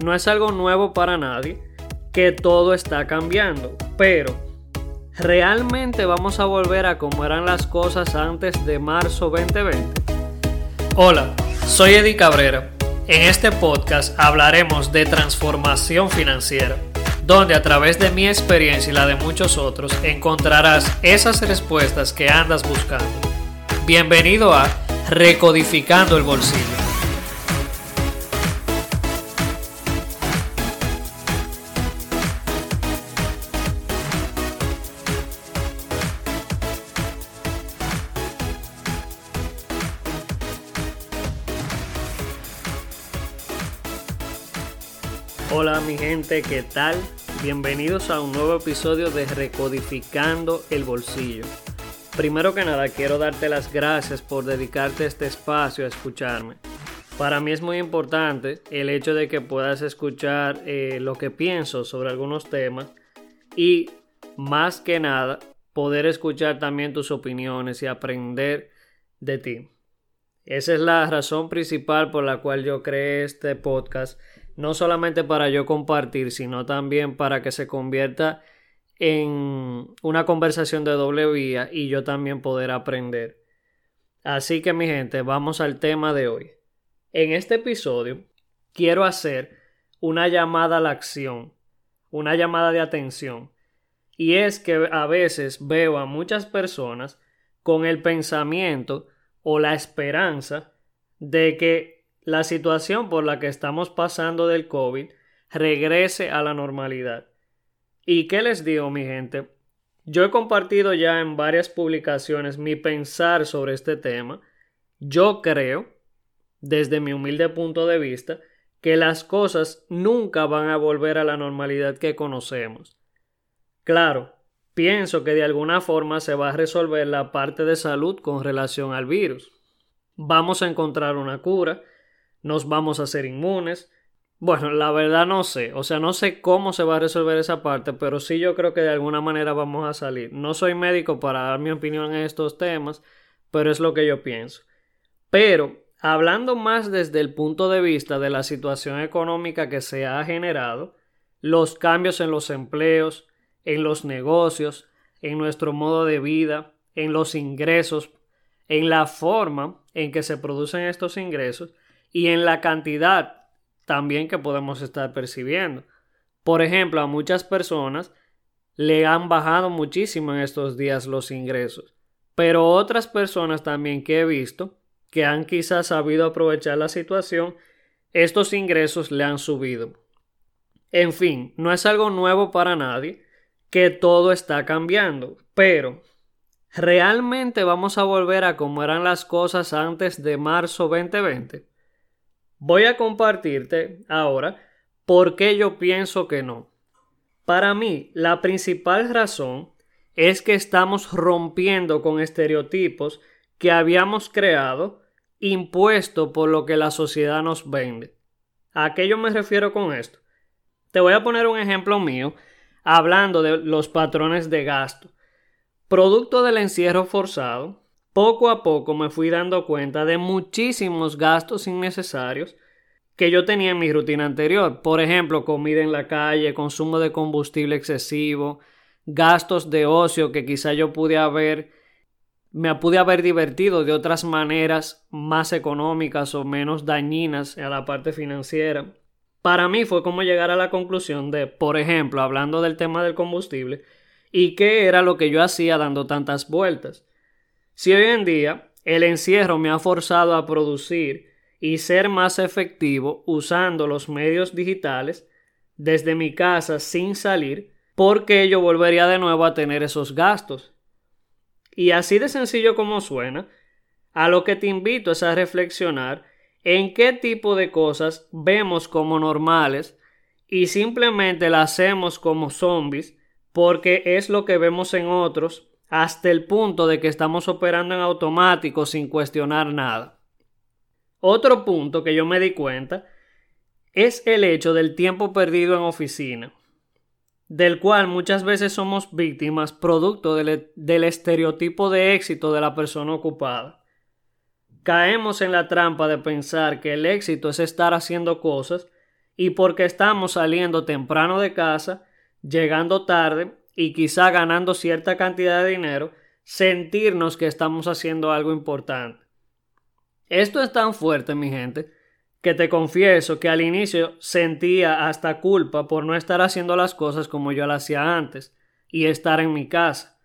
no es algo nuevo para nadie que todo está cambiando, pero ¿realmente vamos a volver a como eran las cosas antes de marzo 2020? Hola, soy Eddie Cabrera. En este podcast hablaremos de transformación financiera, donde a través de mi experiencia y la de muchos otros encontrarás esas respuestas que andas buscando. Bienvenido a Recodificando el Bolsillo. Hola mi gente, ¿qué tal? Bienvenidos a un nuevo episodio de Recodificando el Bolsillo. Primero que nada, quiero darte las gracias por dedicarte este espacio a escucharme. Para mí es muy importante el hecho de que puedas escuchar eh, lo que pienso sobre algunos temas y más que nada poder escuchar también tus opiniones y aprender de ti. Esa es la razón principal por la cual yo creé este podcast no solamente para yo compartir, sino también para que se convierta en una conversación de doble vía y yo también poder aprender. Así que mi gente, vamos al tema de hoy. En este episodio quiero hacer una llamada a la acción, una llamada de atención. Y es que a veces veo a muchas personas con el pensamiento o la esperanza de que la situación por la que estamos pasando del COVID regrese a la normalidad. ¿Y qué les digo, mi gente? Yo he compartido ya en varias publicaciones mi pensar sobre este tema. Yo creo, desde mi humilde punto de vista, que las cosas nunca van a volver a la normalidad que conocemos. Claro, pienso que de alguna forma se va a resolver la parte de salud con relación al virus. Vamos a encontrar una cura, nos vamos a hacer inmunes. Bueno, la verdad no sé, o sea, no sé cómo se va a resolver esa parte, pero sí yo creo que de alguna manera vamos a salir. No soy médico para dar mi opinión en estos temas, pero es lo que yo pienso. Pero, hablando más desde el punto de vista de la situación económica que se ha generado, los cambios en los empleos, en los negocios, en nuestro modo de vida, en los ingresos, en la forma en que se producen estos ingresos, y en la cantidad también que podemos estar percibiendo. Por ejemplo, a muchas personas le han bajado muchísimo en estos días los ingresos, pero otras personas también que he visto que han quizás sabido aprovechar la situación, estos ingresos le han subido. En fin, no es algo nuevo para nadie que todo está cambiando, pero ¿realmente vamos a volver a como eran las cosas antes de marzo 2020? Voy a compartirte ahora por qué yo pienso que no. Para mí, la principal razón es que estamos rompiendo con estereotipos que habíamos creado impuesto por lo que la sociedad nos vende. ¿A qué yo me refiero con esto? Te voy a poner un ejemplo mío hablando de los patrones de gasto. Producto del encierro forzado, poco a poco me fui dando cuenta de muchísimos gastos innecesarios que yo tenía en mi rutina anterior. Por ejemplo, comida en la calle, consumo de combustible excesivo, gastos de ocio que quizá yo pude haber me pude haber divertido de otras maneras más económicas o menos dañinas a la parte financiera. Para mí fue como llegar a la conclusión de, por ejemplo, hablando del tema del combustible, y qué era lo que yo hacía dando tantas vueltas. Si hoy en día el encierro me ha forzado a producir y ser más efectivo usando los medios digitales desde mi casa sin salir, porque yo volvería de nuevo a tener esos gastos. Y así de sencillo como suena, a lo que te invito es a reflexionar en qué tipo de cosas vemos como normales y simplemente las hacemos como zombies porque es lo que vemos en otros hasta el punto de que estamos operando en automático sin cuestionar nada. Otro punto que yo me di cuenta es el hecho del tiempo perdido en oficina, del cual muchas veces somos víctimas producto del, del, estereotipo de éxito de la persona ocupada. Caemos en la trampa de pensar que el éxito es estar haciendo cosas y porque estamos saliendo temprano de casa, llegando tarde y quizá ganando cierta cantidad de dinero, sentirnos que estamos haciendo algo importante. Esto es tan fuerte, mi gente, que te confieso que al inicio sentía hasta culpa por no estar haciendo las cosas como yo las hacía antes y estar en mi casa.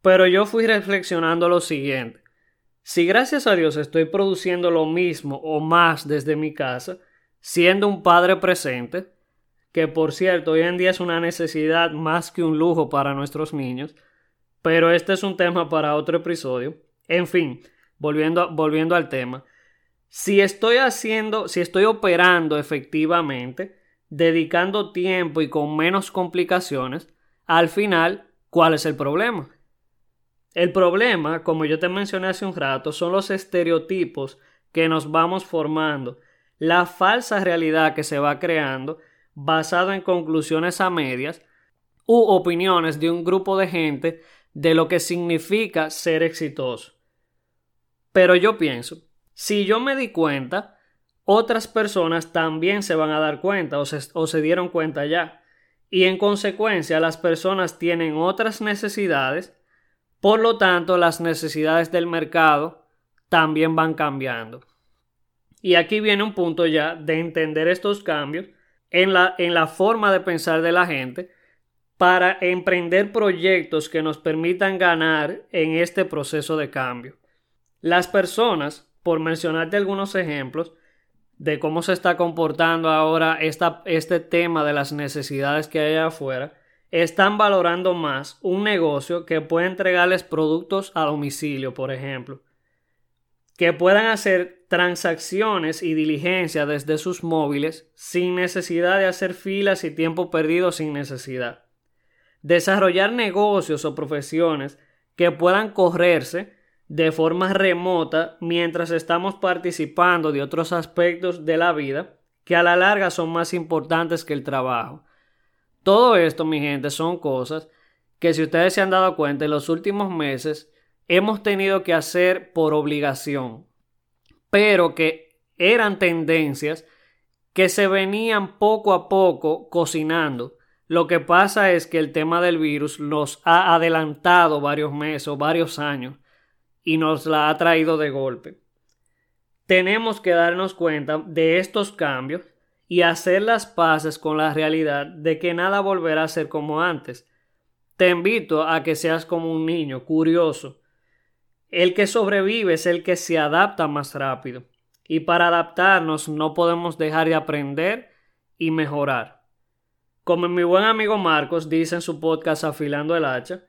Pero yo fui reflexionando lo siguiente. Si gracias a Dios estoy produciendo lo mismo o más desde mi casa, siendo un padre presente, que por cierto hoy en día es una necesidad más que un lujo para nuestros niños, pero este es un tema para otro episodio. En fin, volviendo, volviendo al tema, si estoy haciendo, si estoy operando efectivamente, dedicando tiempo y con menos complicaciones, al final, ¿cuál es el problema? El problema, como yo te mencioné hace un rato, son los estereotipos que nos vamos formando, la falsa realidad que se va creando basado en conclusiones a medias u opiniones de un grupo de gente de lo que significa ser exitoso. Pero yo pienso, si yo me di cuenta, otras personas también se van a dar cuenta o se, dieron cuenta ya. Y en consecuencia las personas tienen otras necesidades, por lo tanto las necesidades del mercado también van cambiando. Y aquí viene un punto ya de entender estos cambios en la, en la forma de pensar de la gente para emprender proyectos que nos permitan ganar en este proceso de cambio. Las personas por mencionarte algunos ejemplos de cómo se está comportando ahora este tema de las necesidades que hay afuera, están valorando más un negocio que pueda entregarles productos a domicilio, por ejemplo, que puedan hacer transacciones y diligencia desde sus móviles sin necesidad de hacer filas y tiempo perdido sin necesidad. Desarrollar negocios o profesiones que puedan correrse de forma remota mientras estamos participando de otros aspectos de la vida que a la larga son más importantes que el trabajo. Todo esto, mi gente, son cosas que si ustedes se han dado cuenta en los últimos meses hemos tenido que hacer por obligación, pero que eran tendencias que se venían poco a poco cocinando. Lo que pasa es que el tema del virus nos ha adelantado varios meses o varios años y nos la ha traído de golpe. Tenemos que darnos cuenta de estos cambios y hacer las paces con la realidad de que nada volverá a ser como antes. Te invito a que seas como un niño, curioso. El que sobrevive es el que se adapta más rápido. Y para adaptarnos no podemos dejar de aprender y mejorar. Como mi buen amigo Marcos dice en su podcast Afilando el Hacha,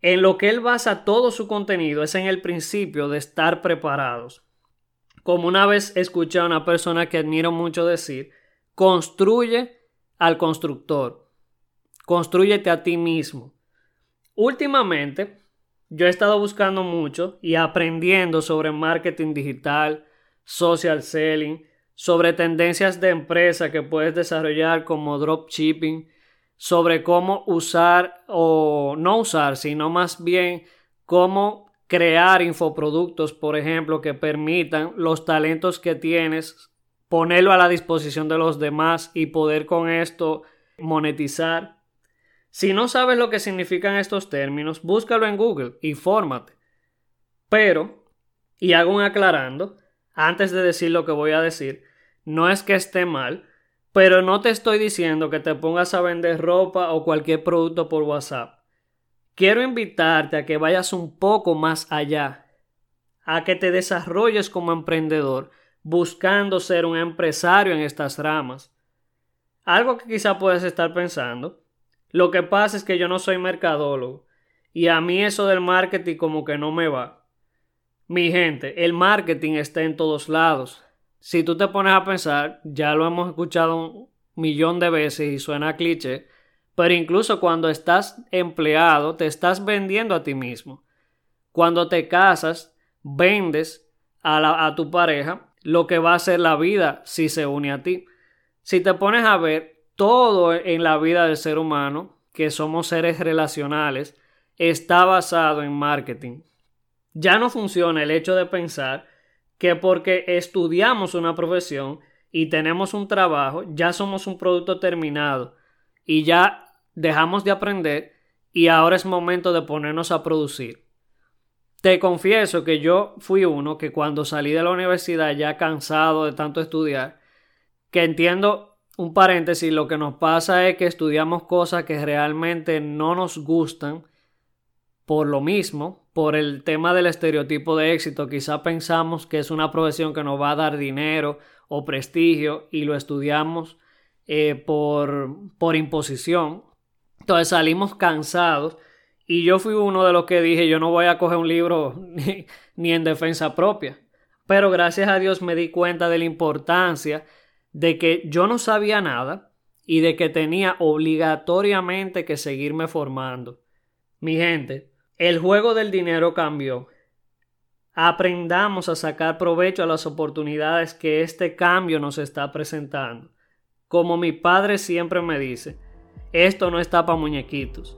en lo que él basa todo su contenido es en el principio de estar preparados. Como una vez escuché a una persona que admiro mucho decir, construye al constructor, construyete a ti mismo. Últimamente, yo he estado buscando mucho y aprendiendo sobre marketing digital, social selling, sobre tendencias de empresa que puedes desarrollar como dropshipping, sobre cómo usar o no usar, sino más bien cómo crear infoproductos, por ejemplo, que permitan los talentos que tienes, ponerlo a la disposición de los demás y poder con esto monetizar. Si no sabes lo que significan estos términos, búscalo en Google y fórmate. Pero, y hago un aclarando, antes de decir lo que voy a decir, no es que esté mal, pero no te estoy diciendo que te pongas a vender ropa o cualquier producto por WhatsApp. Quiero invitarte a que vayas un poco más allá, a que te desarrolles como emprendedor, buscando ser un empresario en estas ramas. Algo que quizá puedas estar pensando. Lo que pasa es que yo no soy mercadólogo y a mí eso del marketing como que no me va. Mi gente, el marketing está en todos lados si tú te pones a pensar, ya lo hemos escuchado un millón de veces y suena cliché, pero incluso cuando estás empleado, te estás vendiendo a ti mismo. Cuando te casas, vendes a, a tu pareja lo que va a ser la vida si se une a ti. Si te pones a ver todo en la vida del ser humano, que somos seres relacionales, está basado en marketing. Ya no funciona el hecho de pensar que porque estudiamos una profesión y tenemos un trabajo, ya somos un producto terminado y ya dejamos de aprender y ahora es momento de ponernos a producir. Te confieso que yo fui uno que cuando salí de la universidad ya cansado de tanto estudiar, que entiendo un paréntesis, lo que nos pasa es que estudiamos cosas que realmente no nos gustan por lo mismo, por el tema del estereotipo de éxito. Quizá pensamos que es una profesión que nos va a dar dinero o prestigio y lo estudiamos eh, por, por imposición. Entonces salimos cansados y yo fui uno de los que dije yo no voy a coger un libro ni, ni en defensa propia. Pero gracias a Dios me di cuenta de la importancia de que yo no sabía nada y de que tenía obligatoriamente que seguirme formando. Mi gente, el juego del dinero cambió aprendamos a sacar provecho a las oportunidades que este cambio nos está presentando. Como mi padre siempre me dice, esto no está para muñequitos.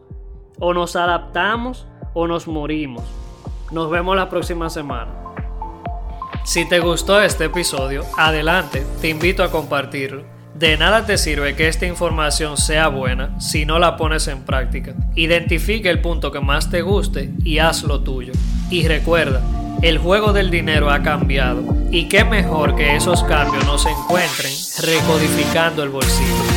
O nos adaptamos o nos morimos. Nos vemos la próxima semana. Si te gustó este episodio, adelante, te invito a compartirlo. De nada te sirve que esta información sea buena si no la pones en práctica. Identifique el punto que más te guste y haz lo tuyo. Y recuerda, el juego del dinero ha cambiado y qué mejor que esos cambios no se encuentren recodificando el bolsillo.